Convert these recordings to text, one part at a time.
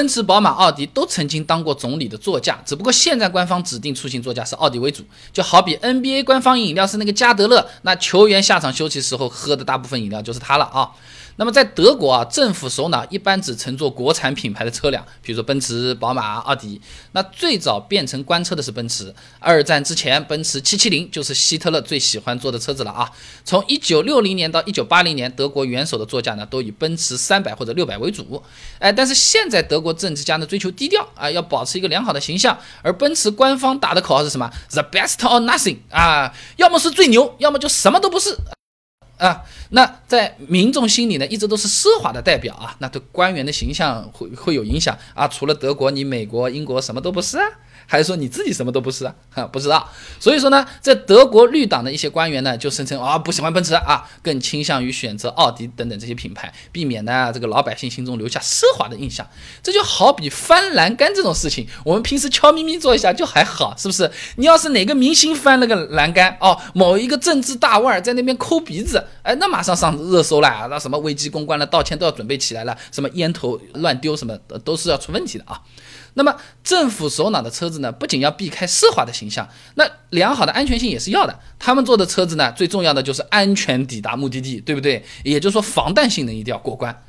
奔驰、宝马、奥迪都曾经当过总理的座驾，只不过现在官方指定出行座驾是奥迪为主。就好比 NBA 官方饮料是那个加德乐，那球员下场休息时候喝的大部分饮料就是它了啊。那么在德国啊，政府首脑一般只乘坐国产品牌的车辆，比如说奔驰、宝马、奥迪。那最早变成官车的是奔驰。二战之前，奔驰770就是希特勒最喜欢坐的车子了啊。从1960年到1980年，德国元首的座驾呢都以奔驰300或者600为主。哎，但是现在德国政治家呢追求低调啊，要保持一个良好的形象。而奔驰官方打的口号是什么？The best or nothing 啊，要么是最牛，要么就什么都不是。啊，那在民众心里呢，一直都是奢华的代表啊，那对官员的形象会会有影响啊。除了德国，你美国、英国什么都不是啊。还是说你自己什么都不是啊？哈，不知道。所以说呢，在德国绿党的一些官员呢，就声称啊不喜欢奔驰啊，更倾向于选择奥迪等等这些品牌，避免呢这个老百姓心中留下奢华的印象。这就好比翻栏杆这种事情，我们平时悄咪咪做一下就还好，是不是？你要是哪个明星翻了个栏杆哦，某一个政治大腕在那边抠鼻子，哎，那马上上热搜了，啊那什么危机公关了，道歉都要准备起来了，什么烟头乱丢什么的都是要出问题的啊。那么政府首脑的车子呢，不仅要避开奢华的形象，那良好的安全性也是要的。他们坐的车子呢，最重要的就是安全抵达目的地，对不对？也就是说，防弹性能一定要过关。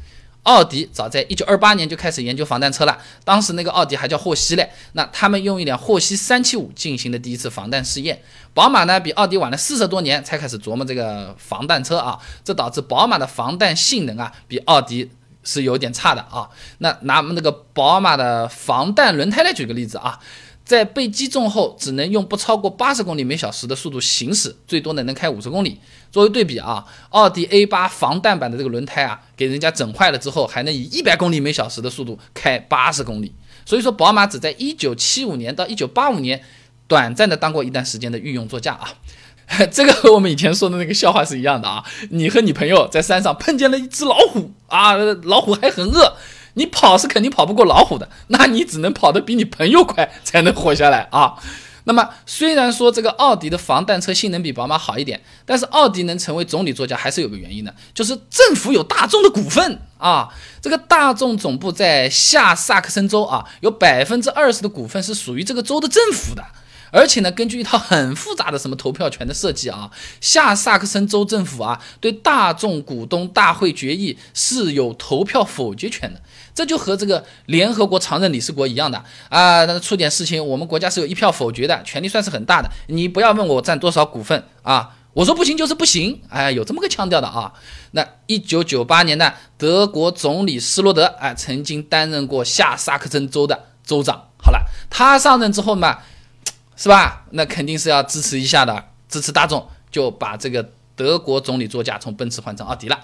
奥迪早在一九二八年就开始研究防弹车了，当时那个奥迪还叫霍希嘞。那他们用一辆霍希三七五进行的第一次防弹试验。宝马呢，比奥迪晚了四十多年才开始琢磨这个防弹车啊，这导致宝马的防弹性能啊，比奥迪。是有点差的啊。那拿我们那个宝马的防弹轮胎来举个例子啊，在被击中后，只能用不超过八十公里每小时的速度行驶，最多呢能开五十公里。作为对比啊，奥迪 A 八防弹版的这个轮胎啊，给人家整坏了之后，还能以一百公里每小时的速度开八十公里。所以说，宝马只在一九七五年到一九八五年短暂的当过一段时间的御用座驾啊。这个和我们以前说的那个笑话是一样的啊！你和你朋友在山上碰见了一只老虎啊，老虎还很饿，你跑是肯定跑不过老虎的，那你只能跑得比你朋友快才能活下来啊。那么虽然说这个奥迪的防弹车性能比宝马好一点，但是奥迪能成为总理座驾还是有个原因的，就是政府有大众的股份啊。这个大众总部在下萨克森州啊，有百分之二十的股份是属于这个州的政府的。而且呢，根据一套很复杂的什么投票权的设计啊，下萨克森州政府啊，对大众股东大会决议是有投票否决权的。这就和这个联合国常任理事国一样的啊，那出点事情，我们国家是有一票否决的，权力算是很大的。你不要问我占多少股份啊，我说不行就是不行，哎，有这么个腔调的啊。那一九九八年呢，德国总理施罗德啊，曾经担任过下萨克森州的州长。好了，他上任之后嘛。是吧？那肯定是要支持一下的，支持大众，就把这个德国总理座驾从奔驰换成奥迪了。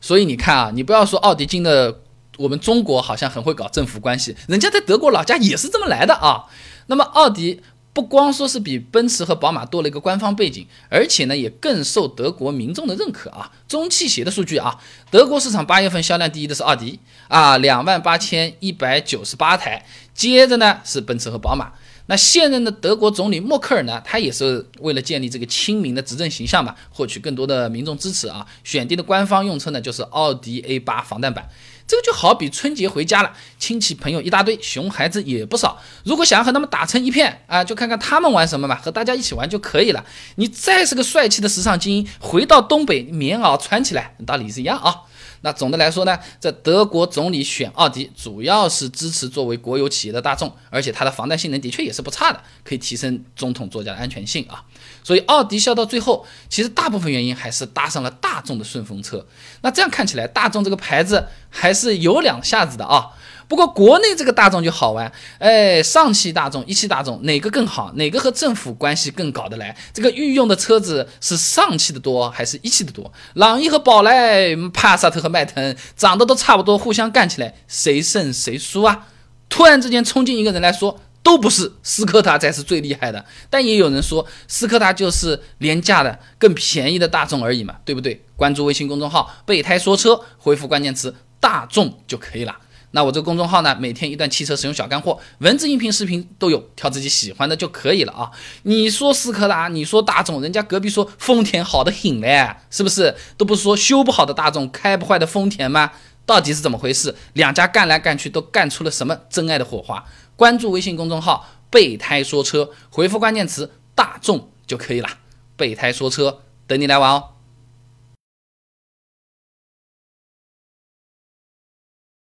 所以你看啊，你不要说奥迪进的，我们中国好像很会搞政府关系，人家在德国老家也是这么来的啊。那么奥迪不光说是比奔驰和宝马多了一个官方背景，而且呢也更受德国民众的认可啊。中汽协的数据啊，德国市场八月份销量第一的是奥迪啊，两万八千一百九十八台，接着呢是奔驰和宝马。那现任的德国总理默克尔呢？他也是为了建立这个亲民的执政形象吧，获取更多的民众支持啊，选定的官方用车呢就是奥迪 A 八防弹版。这个就好比春节回家了，亲戚朋友一大堆，熊孩子也不少。如果想要和他们打成一片啊，就看看他们玩什么嘛，和大家一起玩就可以了。你再是个帅气的时尚精英，回到东北棉袄穿起来，道理是一样啊。那总的来说呢，这德国总理选奥迪，主要是支持作为国有企业的大众，而且它的防弹性能的确也是不差的，可以提升总统座驾的安全性啊。所以奥迪笑到最后，其实大部分原因还是搭上了大众的顺风车。那这样看起来，大众这个牌子还是有两下子的啊。不过国内这个大众就好玩，哎，上汽大众、一汽大众哪个更好？哪个和政府关系更搞得来？这个御用的车子是上汽的多还是一汽的多？朗逸和宝来、帕萨特和迈腾长得都差不多，互相干起来，谁胜谁输啊？突然之间冲进一个人来说，都不是，斯柯达才是最厉害的。但也有人说，斯柯达就是廉价的、更便宜的大众而已嘛，对不对？关注微信公众号“备胎说车”，回复关键词“大众”就可以了。那我这个公众号呢，每天一段汽车使用小干货，文字、音频、视频都有，挑自己喜欢的就可以了啊。你说斯柯达，你说大众，人家隔壁说丰田好的很嘞，是不是？都不是说修不好的大众，开不坏的丰田吗？到底是怎么回事？两家干来干去都干出了什么真爱的火花？关注微信公众号“备胎说车”，回复关键词“大众”就可以了。备胎说车，等你来玩哦。